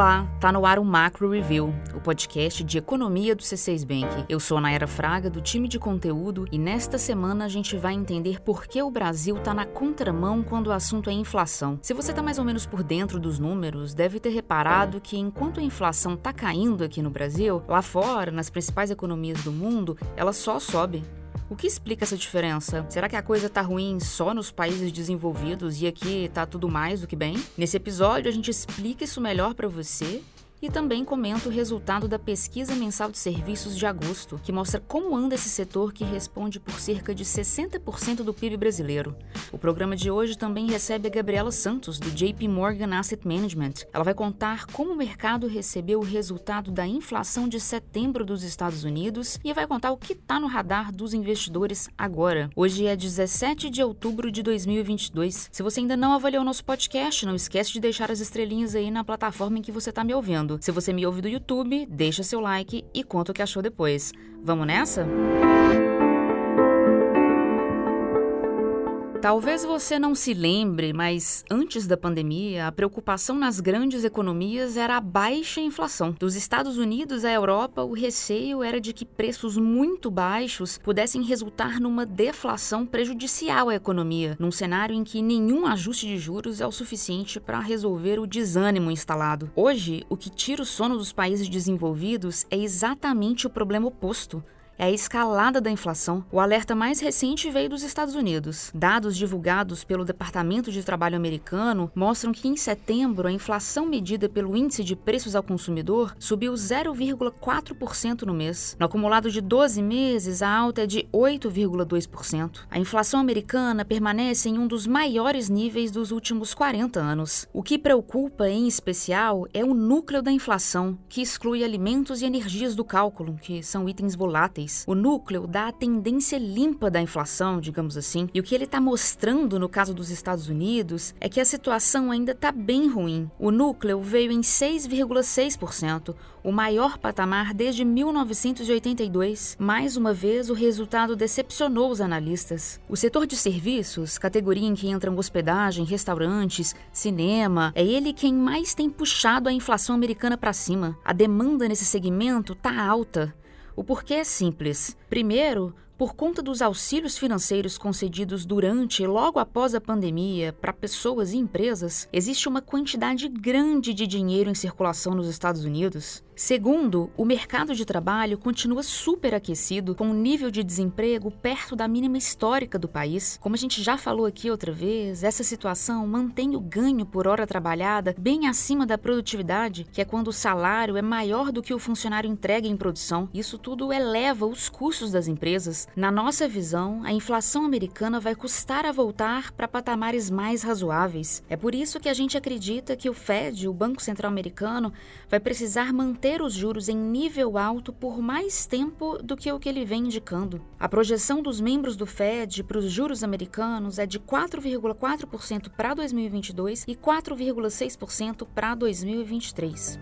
Olá, tá no ar o Macro Review, o podcast de economia do C6 Bank. Eu sou a Naira Fraga, do time de conteúdo, e nesta semana a gente vai entender por que o Brasil tá na contramão quando o assunto é inflação. Se você tá mais ou menos por dentro dos números, deve ter reparado que enquanto a inflação tá caindo aqui no Brasil, lá fora, nas principais economias do mundo, ela só sobe. O que explica essa diferença? Será que a coisa tá ruim só nos países desenvolvidos e aqui tá tudo mais do que bem? Nesse episódio a gente explica isso melhor para você e também comenta o resultado da pesquisa mensal de serviços de agosto, que mostra como anda esse setor que responde por cerca de 60% do PIB brasileiro. O programa de hoje também recebe a Gabriela Santos, do JP Morgan Asset Management. Ela vai contar como o mercado recebeu o resultado da inflação de setembro dos Estados Unidos e vai contar o que está no radar dos investidores agora. Hoje é 17 de outubro de 2022. Se você ainda não avaliou nosso podcast, não esquece de deixar as estrelinhas aí na plataforma em que você está me ouvindo. Se você me ouve do YouTube, deixa seu like e conta o que achou depois. Vamos nessa? Talvez você não se lembre, mas antes da pandemia, a preocupação nas grandes economias era a baixa inflação. Dos Estados Unidos à Europa, o receio era de que preços muito baixos pudessem resultar numa deflação prejudicial à economia, num cenário em que nenhum ajuste de juros é o suficiente para resolver o desânimo instalado. Hoje, o que tira o sono dos países desenvolvidos é exatamente o problema oposto é a escalada da inflação. O alerta mais recente veio dos Estados Unidos. Dados divulgados pelo Departamento de Trabalho americano mostram que em setembro a inflação medida pelo Índice de Preços ao Consumidor subiu 0,4% no mês. No acumulado de 12 meses, a alta é de 8,2%. A inflação americana permanece em um dos maiores níveis dos últimos 40 anos. O que preocupa, em especial, é o núcleo da inflação, que exclui alimentos e energias do cálculo, que são itens voláteis o núcleo dá a tendência limpa da inflação, digamos assim. E o que ele está mostrando no caso dos Estados Unidos é que a situação ainda está bem ruim. O núcleo veio em 6,6%, o maior patamar desde 1982. Mais uma vez, o resultado decepcionou os analistas. O setor de serviços, categoria em que entram hospedagem, restaurantes, cinema, é ele quem mais tem puxado a inflação americana para cima. A demanda nesse segmento está alta. O porquê é simples. Primeiro, por conta dos auxílios financeiros concedidos durante e logo após a pandemia para pessoas e empresas, existe uma quantidade grande de dinheiro em circulação nos Estados Unidos. Segundo, o mercado de trabalho continua superaquecido, com um nível de desemprego perto da mínima histórica do país. Como a gente já falou aqui outra vez, essa situação mantém o ganho por hora trabalhada bem acima da produtividade, que é quando o salário é maior do que o funcionário entrega em produção. Isso tudo eleva os custos das empresas. Na nossa visão, a inflação americana vai custar a voltar para patamares mais razoáveis. É por isso que a gente acredita que o Fed, o Banco Central Americano, vai precisar manter manter os juros em nível alto por mais tempo do que o que ele vem indicando. A projeção dos membros do Fed para os juros americanos é de 4,4% para 2022 e 4,6% para 2023.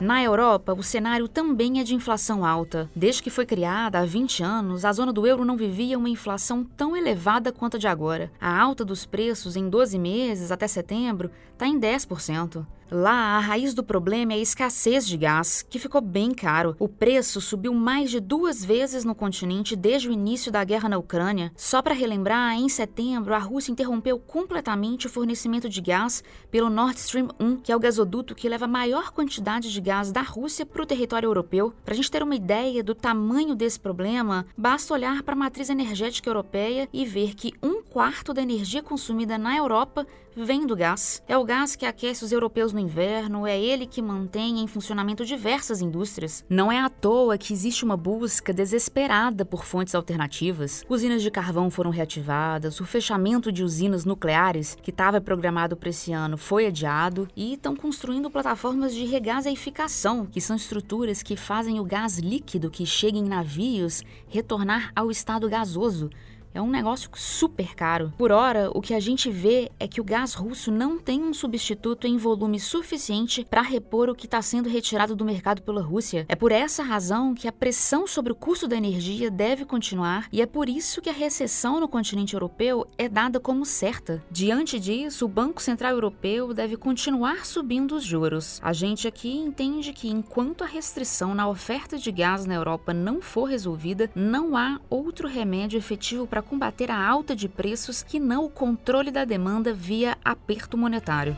Na Europa, o cenário também é de inflação alta. Desde que foi criada há 20 anos, a zona do euro não vivia uma inflação tão elevada quanto a de agora. A alta dos preços em 12 meses até setembro está em 10%. Lá, a raiz do problema é a escassez de gás, que ficou bem caro. O preço subiu mais de duas vezes no continente desde o início da guerra na Ucrânia. Só para relembrar, em setembro, a Rússia interrompeu completamente o fornecimento de gás pelo Nord Stream 1, que é o gasoduto que leva a maior quantidade de gás da Rússia para o território europeu. Para a gente ter uma ideia do tamanho desse problema, basta olhar para a matriz energética europeia e ver que um quarto da energia consumida na Europa vem do gás. É o gás que aquece os europeus no inverno, é ele que mantém em funcionamento diversas indústrias. Não é à toa que existe uma busca desesperada por fontes alternativas. Usinas de carvão foram reativadas, o fechamento de usinas nucleares, que estava programado para esse ano, foi adiado e estão construindo plataformas de regaseificação, que são estruturas que fazem o gás líquido que chega em navios retornar ao estado gasoso É um negócio super caro. Por hora, o que a gente vê é que o gás russo não tem um substituto em volume suficiente para repor o que está sendo retirado do mercado pela Rússia. É por essa razão que a pressão sobre o custo da energia deve continuar e é por isso que a recessão no continente europeu é dada como certa. Diante disso, o Banco Central Europeu deve continuar subindo os juros. A gente aqui entende que enquanto a restrição na oferta de gás na Europa não for resolvida, não há outro remédio efetivo para combater a alta de preços que não o controle da demanda via aperto monetário.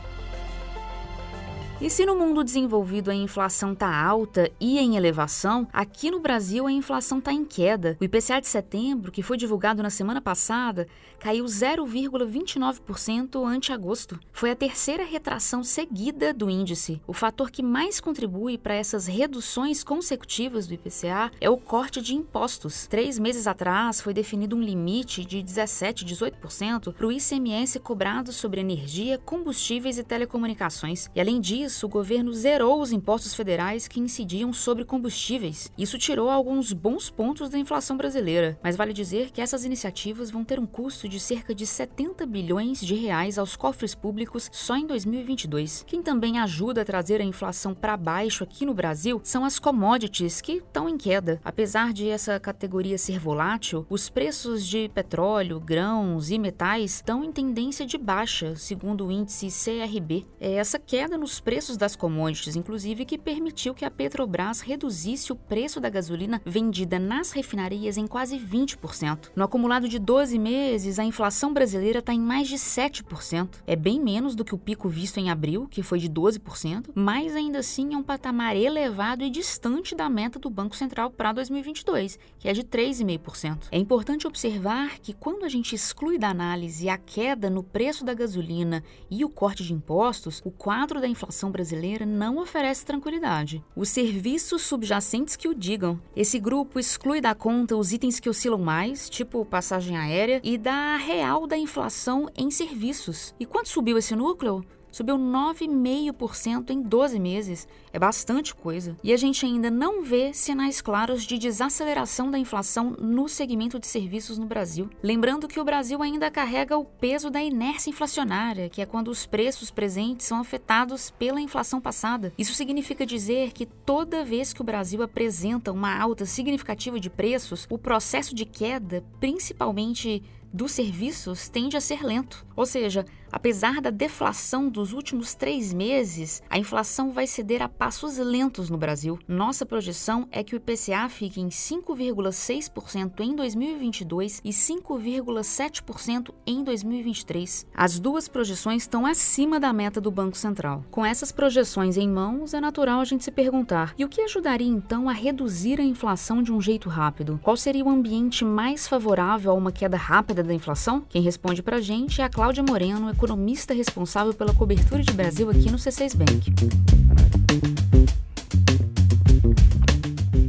E se no mundo desenvolvido a inflação está alta e em elevação, aqui no Brasil a inflação está em queda. O IPCA de setembro, que foi divulgado na semana passada, caiu 0,29% ante agosto. Foi a terceira retração seguida do índice. O fator que mais contribui para essas reduções consecutivas do IPCA é o corte de impostos. Três meses atrás foi definido um limite de 17, 18% para o ICMS cobrado sobre energia, combustíveis e telecomunicações. E além disso, isso, o governo zerou os impostos federais que incidiam sobre combustíveis. Isso tirou alguns bons pontos da inflação brasileira, mas vale dizer que essas iniciativas vão ter um custo de cerca de 70 bilhões de reais aos cofres públicos só em 2022. Quem também ajuda a trazer a inflação para baixo aqui no Brasil são as commodities, que estão em queda. Apesar de essa categoria ser volátil, os preços de petróleo, grãos e metais estão em tendência de baixa, segundo o índice CRB. É essa queda nos preços preços das commodities, inclusive, que permitiu que a Petrobras reduzisse o preço da gasolina vendida nas refinarias em quase 20%. No acumulado de 12 meses, a inflação brasileira está em mais de 7%. É bem menos do que o pico visto em abril, que foi de 12%, mas ainda assim é um patamar elevado e distante da meta do Banco Central para 2022, que é de 3,5%. É importante observar que quando a gente exclui da análise a queda no preço da gasolina e o corte de impostos, o quadro da inflação brasileira não oferece tranquilidade. Os serviços subjacentes que o digam. Esse grupo exclui da conta os itens que oscilam mais, tipo passagem aérea, e da real da inflação em serviços. E quanto subiu esse núcleo? Subiu 9,5% em 12 meses. É bastante coisa. E a gente ainda não vê sinais claros de desaceleração da inflação no segmento de serviços no Brasil. Lembrando que o Brasil ainda carrega o peso da inércia inflacionária, que é quando os preços presentes são afetados pela inflação passada. Isso significa dizer que toda vez que o Brasil apresenta uma alta significativa de preços, o processo de queda, principalmente dos serviços tende a ser lento. Ou seja, apesar da deflação dos últimos três meses, a inflação vai ceder a passos lentos no Brasil. Nossa projeção é que o IPCA fique em 5,6% em 2022 e 5,7% em 2023. As duas projeções estão acima da meta do Banco Central. Com essas projeções em mãos, é natural a gente se perguntar: e o que ajudaria então a reduzir a inflação de um jeito rápido? Qual seria o ambiente mais favorável a uma queda rápida? da inflação? Quem responde pra gente é a Cláudia Moreno, economista responsável pela cobertura de Brasil aqui no C6 Bank.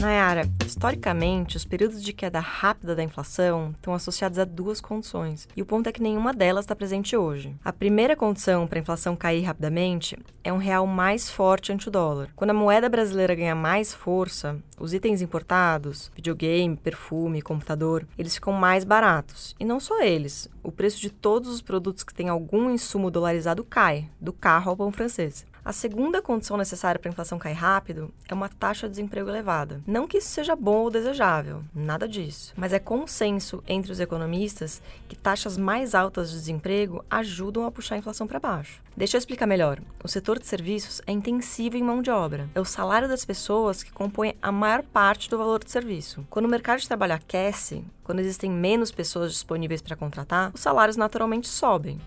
Nayara, historicamente, os períodos de queda rápida da inflação estão associados a duas condições, e o ponto é que nenhuma delas está presente hoje. A primeira condição para a inflação cair rapidamente é um real mais forte ante o dólar. Quando a moeda brasileira ganha mais força, os itens importados, videogame, perfume, computador, eles ficam mais baratos. E não só eles, o preço de todos os produtos que têm algum insumo dolarizado cai, do carro ao pão francês. A segunda condição necessária para a inflação cair rápido é uma taxa de desemprego elevada. Não que isso seja bom ou desejável, nada disso. Mas é consenso entre os economistas que taxas mais altas de desemprego ajudam a puxar a inflação para baixo. Deixa eu explicar melhor. O setor de serviços é intensivo em mão de obra. É o salário das pessoas que compõe a maior parte do valor do serviço. Quando o mercado de trabalho aquece, quando existem menos pessoas disponíveis para contratar, os salários naturalmente sobem.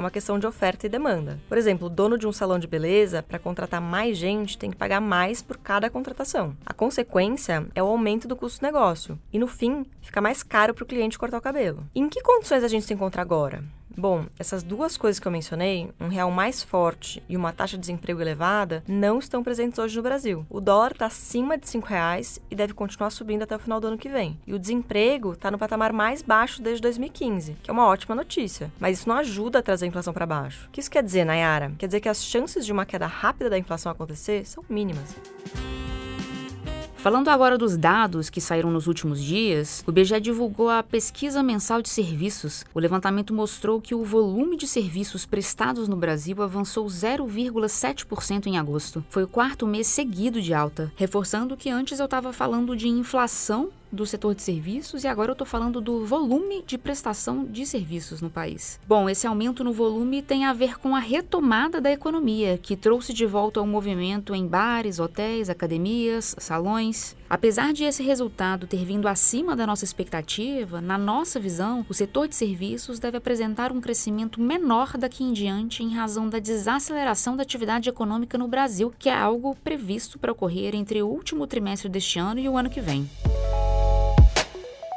É uma questão de oferta e demanda. Por exemplo, o dono de um salão de beleza, para contratar mais gente, tem que pagar mais por cada contratação. A consequência é o aumento do custo do negócio. E no fim, fica mais caro para o cliente cortar o cabelo. E em que condições a gente se encontra agora? Bom, essas duas coisas que eu mencionei, um real mais forte e uma taxa de desemprego elevada, não estão presentes hoje no Brasil. O dólar está acima de R$ reais e deve continuar subindo até o final do ano que vem. E o desemprego está no patamar mais baixo desde 2015, que é uma ótima notícia. Mas isso não ajuda a trazer a inflação para baixo. O que isso quer dizer, Nayara? Quer dizer que as chances de uma queda rápida da inflação acontecer são mínimas. Falando agora dos dados que saíram nos últimos dias, o IBGE divulgou a pesquisa mensal de serviços. O levantamento mostrou que o volume de serviços prestados no Brasil avançou 0,7% em agosto. Foi o quarto mês seguido de alta, reforçando que antes eu estava falando de inflação do setor de serviços e agora eu estou falando do volume de prestação de serviços no país. Bom, esse aumento no volume tem a ver com a retomada da economia, que trouxe de volta o movimento em bares, hotéis, academias, salões. Apesar de esse resultado ter vindo acima da nossa expectativa, na nossa visão, o setor de serviços deve apresentar um crescimento menor daqui em diante em razão da desaceleração da atividade econômica no Brasil, que é algo previsto para ocorrer entre o último trimestre deste ano e o ano que vem.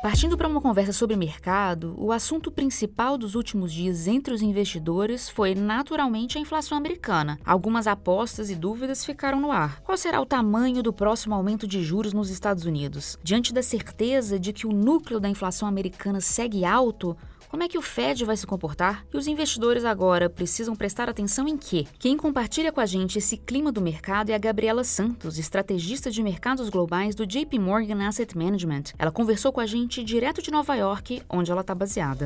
Partindo para uma conversa sobre mercado, o assunto principal dos últimos dias entre os investidores foi naturalmente a inflação americana. Algumas apostas e dúvidas ficaram no ar. Qual será o tamanho do próximo aumento de juros nos Estados Unidos? Diante da certeza de que o núcleo da inflação americana segue alto, como é que o Fed vai se comportar? E os investidores agora precisam prestar atenção em quê? Quem compartilha com a gente esse clima do mercado é a Gabriela Santos, estrategista de mercados globais do JP Morgan Asset Management. Ela conversou com a gente direto de Nova York, onde ela está baseada.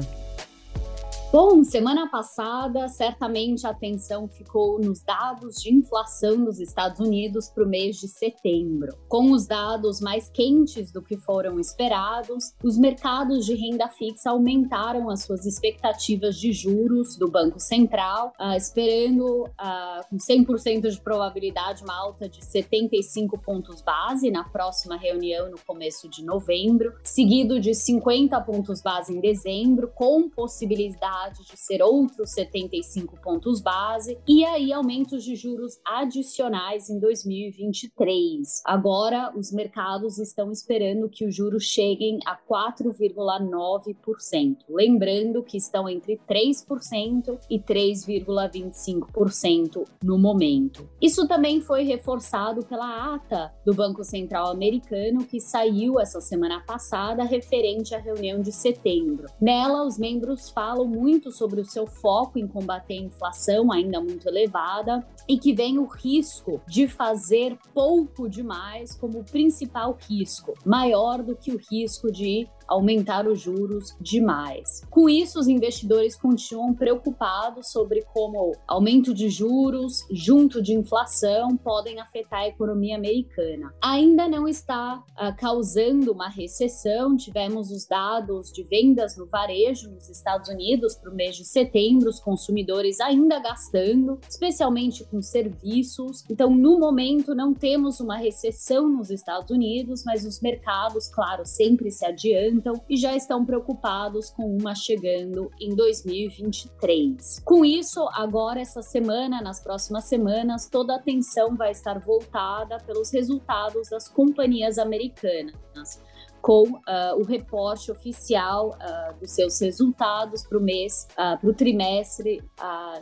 Bom, semana passada, certamente a atenção ficou nos dados de inflação nos Estados Unidos para o mês de setembro. Com os dados mais quentes do que foram esperados, os mercados de renda fixa aumentaram as suas expectativas de juros do Banco Central, uh, esperando uh, com 100% de probabilidade uma alta de 75 pontos base na próxima reunião no começo de novembro, seguido de 50 pontos base em dezembro, com possibilidade de ser outros 75 pontos base e aí aumentos de juros adicionais em 2023. Agora, os mercados estão esperando que os juros cheguem a 4,9%. Lembrando que estão entre 3% e 3,25% no momento. Isso também foi reforçado pela ata do Banco Central americano que saiu essa semana passada referente à reunião de setembro. Nela, os membros falam muito muito sobre o seu foco em combater a inflação ainda muito elevada e que vem o risco de fazer pouco demais como principal risco, maior do que o risco de aumentar os juros demais. Com isso, os investidores continuam preocupados sobre como aumento de juros junto de inflação podem afetar a economia americana. Ainda não está uh, causando uma recessão, tivemos os dados de vendas no varejo nos Estados Unidos para o mês de setembro, os consumidores ainda gastando, especialmente com serviços. Então, no momento, não temos uma recessão nos Estados Unidos, mas os mercados, claro, sempre se adiantam e já estão preocupados com uma chegando em 2023. Com isso, agora essa semana, nas próximas semanas, toda a atenção vai estar voltada pelos resultados das companhias americanas com uh, o reporte oficial uh, dos seus resultados para o mês, uh, para o trimestre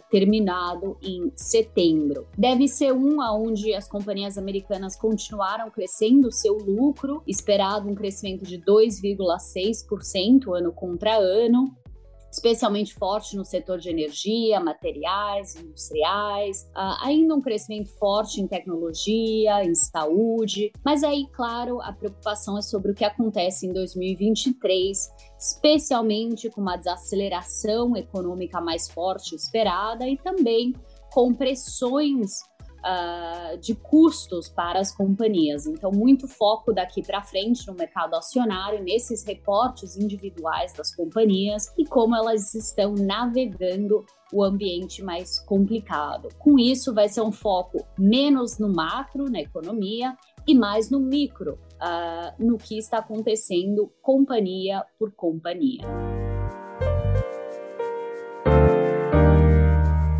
terminado em setembro. Deve ser um aonde as companhias americanas continuaram crescendo seu lucro, esperado um crescimento de 2,6% ano contra ano, especialmente forte no setor de energia, materiais, industriais, uh, ainda um crescimento forte em tecnologia, em saúde, mas aí, claro, a preocupação é sobre o que acontece em 2023, especialmente com uma desaceleração econômica mais forte esperada e também com pressões uh, de custos para as companhias. Então, muito foco daqui para frente no mercado acionário, nesses reportes individuais das companhias e como elas estão navegando o ambiente mais complicado. Com isso, vai ser um foco menos no macro, na economia, e mais no micro, uh, no que está acontecendo companhia por companhia.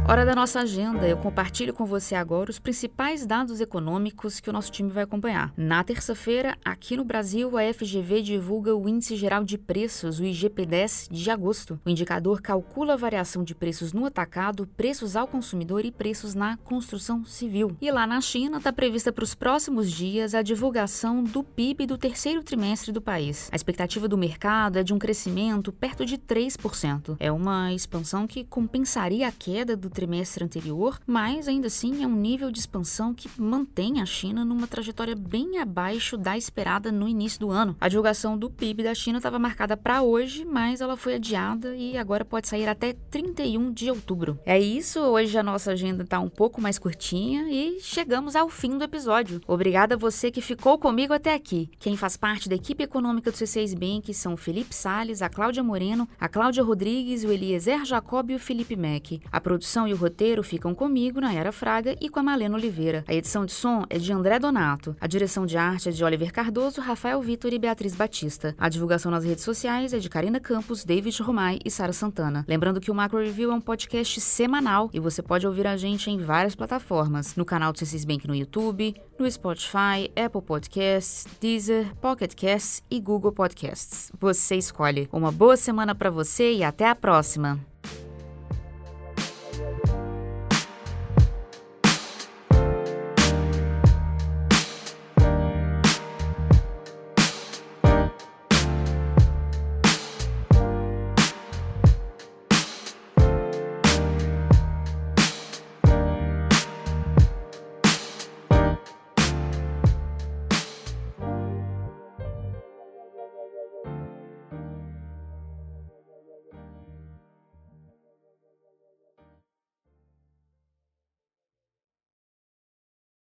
Hora da nossa agenda, eu compartilho com você agora os principais dados econômicos que o nosso time vai acompanhar. Na terça-feira, aqui no Brasil, a FGV divulga o Índice Geral de Preços, o IGP-10, de agosto. O indicador calcula a variação de preços no atacado, preços ao consumidor e preços na construção civil. E lá na China, está prevista para os próximos dias a divulgação do PIB do terceiro trimestre do país. A expectativa do mercado é de um crescimento perto de 3%. É uma expansão que compensaria a queda do trimestre anterior, mas ainda assim é um nível de expansão que mantém a China numa trajetória bem abaixo da esperada no início do ano. A divulgação do PIB da China estava marcada para hoje, mas ela foi adiada e agora pode sair até 31 de outubro. É isso, hoje a nossa agenda está um pouco mais curtinha e chegamos ao fim do episódio. Obrigada a você que ficou comigo até aqui. Quem faz parte da equipe econômica do C6 Bank são o Felipe Sales, a Cláudia Moreno, a Cláudia Rodrigues, o Eliezer Jacob e o Felipe Mack. A produção e o roteiro ficam comigo, na Era Fraga, e com a Malena Oliveira. A edição de som é de André Donato. A direção de arte é de Oliver Cardoso, Rafael Vitor e Beatriz Batista. A divulgação nas redes sociais é de Karina Campos, David Romai e Sara Santana. Lembrando que o Macro Review é um podcast semanal e você pode ouvir a gente em várias plataformas. No canal do C6 Bank no YouTube, no Spotify, Apple Podcasts, Deezer, Pocket Casts e Google Podcasts. Você escolhe. Uma boa semana para você e até a próxima!